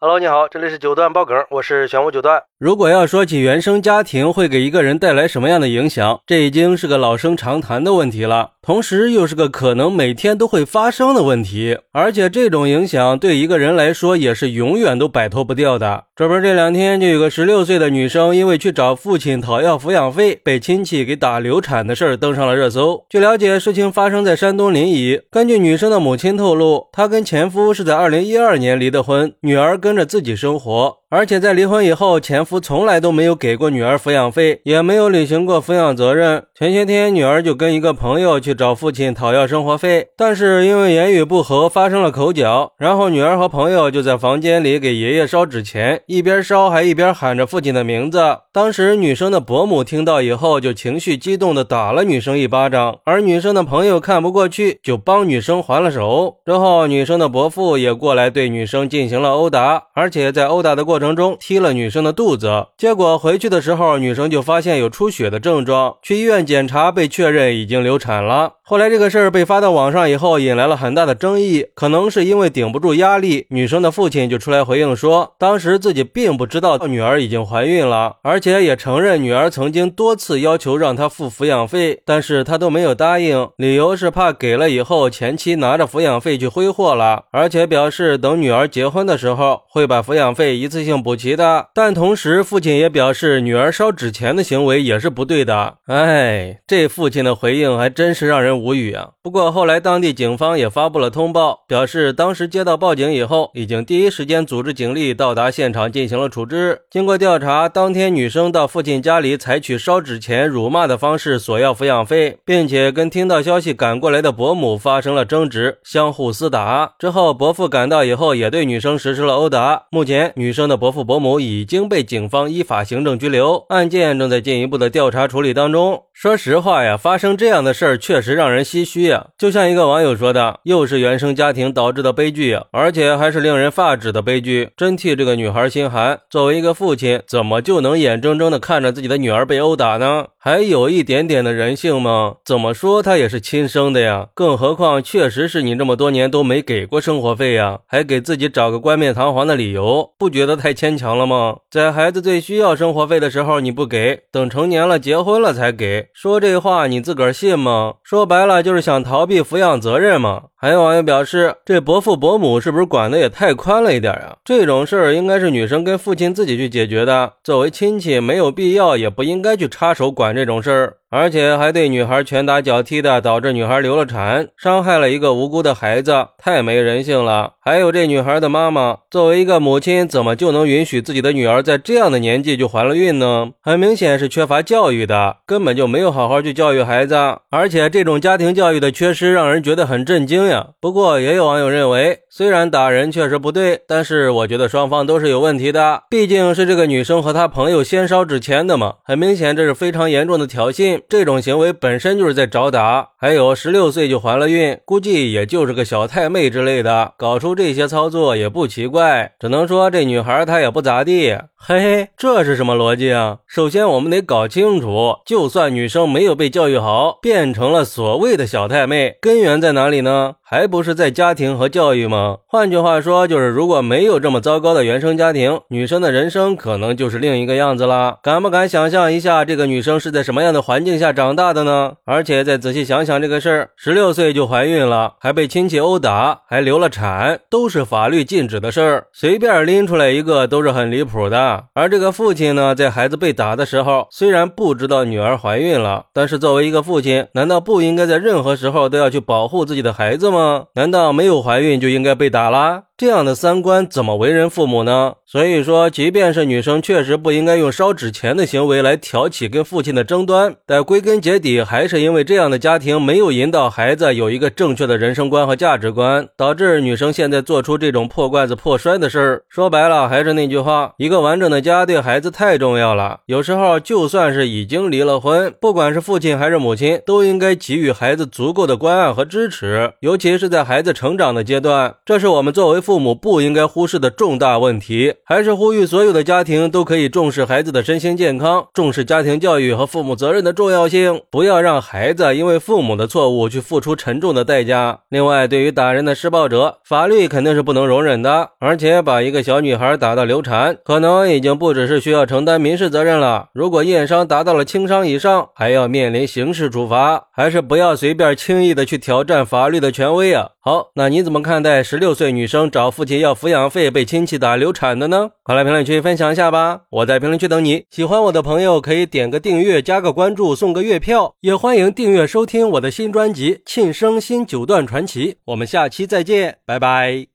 Hello，你好，这里是九段爆梗，我是玄武九段。如果要说起原生家庭会给一个人带来什么样的影响，这已经是个老生常谈的问题了，同时又是个可能每天都会发生的问题，而且这种影响对一个人来说也是永远都摆脱不掉的。这不是这两天就有个十六岁的女生因为去找父亲讨要抚养费，被亲戚给打流产的事儿登上了热搜。据了解，事情发生在山东临沂。根据女生的母亲透露，她跟前夫是在二零一二年离的婚，女儿跟。跟着自己生活。而且在离婚以后，前夫从来都没有给过女儿抚养费，也没有履行过抚养责任。前些天，女儿就跟一个朋友去找父亲讨要生活费，但是因为言语不合发生了口角，然后女儿和朋友就在房间里给爷爷烧纸钱，一边烧还一边喊着父亲的名字。当时女生的伯母听到以后，就情绪激动的打了女生一巴掌，而女生的朋友看不过去，就帮女生还了手。之后，女生的伯父也过来对女生进行了殴打，而且在殴打的过。过程中踢了女生的肚子，结果回去的时候，女生就发现有出血的症状，去医院检查，被确认已经流产了。后来这个事儿被发到网上以后，引来了很大的争议。可能是因为顶不住压力，女生的父亲就出来回应说，当时自己并不知道女儿已经怀孕了，而且也承认女儿曾经多次要求让他付抚养费，但是他都没有答应，理由是怕给了以后前妻拿着抚养费去挥霍了，而且表示等女儿结婚的时候会把抚养费一次性补齐的。但同时，父亲也表示女儿烧纸钱的行为也是不对的。哎，这父亲的回应还真是让人。无语啊！不过后来当地警方也发布了通报，表示当时接到报警以后，已经第一时间组织警力到达现场进行了处置。经过调查，当天女生到父亲家里采取烧纸钱、辱骂的方式索要抚养费，并且跟听到消息赶过来的伯母发生了争执，相互厮打。之后伯父赶到以后，也对女生实施了殴打。目前女生的伯父伯母已经被警方依法行政拘留，案件正在进一步的调查处理当中。说实话呀，发生这样的事儿确实让人唏嘘呀。就像一个网友说的，又是原生家庭导致的悲剧呀，而且还是令人发指的悲剧，真替这个女孩心寒。作为一个父亲，怎么就能眼睁睁的看着自己的女儿被殴打呢？还有一点点的人性吗？怎么说她也是亲生的呀？更何况，确实是你这么多年都没给过生活费呀，还给自己找个冠冕堂皇的理由，不觉得太太牵强了吗？在孩子最需要生活费的时候你不给，等成年了结婚了才给。说这话你自个儿信吗？说白了就是想逃避抚养责任吗？还有网友表示，这伯父伯母是不是管的也太宽了一点啊？这种事儿应该是女生跟父亲自己去解决的，作为亲戚没有必要，也不应该去插手管这种事儿。而且还对女孩拳打脚踢的，导致女孩流了产，伤害了一个无辜的孩子，太没人性了。还有这女孩的妈妈，作为一个母亲，怎么就能允许自己的女儿在这样的年纪就怀了孕呢？很明显是缺乏教育的，根本就没有好好去教育孩子。而且这种家庭教育的缺失，让人觉得很震惊呀。不过也有网友认为，虽然打人确实不对，但是我觉得双方都是有问题的。毕竟是这个女生和她朋友先烧纸钱的嘛，很明显这是非常严重的挑衅。这种行为本身就是在找打，还有十六岁就怀了孕，估计也就是个小太妹之类的，搞出这些操作也不奇怪。只能说这女孩她也不咋地。嘿嘿，这是什么逻辑啊？首先我们得搞清楚，就算女生没有被教育好，变成了所谓的小太妹，根源在哪里呢？还不是在家庭和教育吗？换句话说，就是如果没有这么糟糕的原生家庭，女生的人生可能就是另一个样子了。敢不敢想象一下，这个女生是在什么样的环境下长大的呢？而且再仔细想想这个事儿，十六岁就怀孕了，还被亲戚殴打，还流了产，都是法律禁止的事儿，随便拎出来一个都是很离谱的。而这个父亲呢，在孩子被打的时候，虽然不知道女儿怀孕了，但是作为一个父亲，难道不应该在任何时候都要去保护自己的孩子吗？难道没有怀孕就应该被打啦？这样的三观怎么为人父母呢？所以说，即便是女生确实不应该用烧纸钱的行为来挑起跟父亲的争端，但归根结底还是因为这样的家庭没有引导孩子有一个正确的人生观和价值观，导致女生现在做出这种破罐子破摔的事儿。说白了，还是那句话，一个完整的家对孩子太重要了。有时候就算是已经离了婚，不管是父亲还是母亲，都应该给予孩子足够的关爱和支持，尤其是在孩子成长的阶段，这是我们作为。父母不应该忽视的重大问题。还是呼吁所有的家庭都可以重视孩子的身心健康，重视家庭教育和父母责任的重要性，不要让孩子因为父母的错误去付出沉重的代价。另外，对于打人的施暴者，法律肯定是不能容忍的，而且把一个小女孩打到流产，可能已经不只是需要承担民事责任了。如果验伤达到了轻伤以上，还要面临刑事处罚。还是不要随便轻易的去挑战法律的权威啊！好，那你怎么看待十六岁女生找父亲要抚养费被亲戚打流产的呢？快来评论区分享一下吧！我在评论区等你。喜欢我的朋友可以点个订阅、加个关注、送个月票，也欢迎订阅收听我的新专辑《庆生新九段传奇》。我们下期再见，拜拜。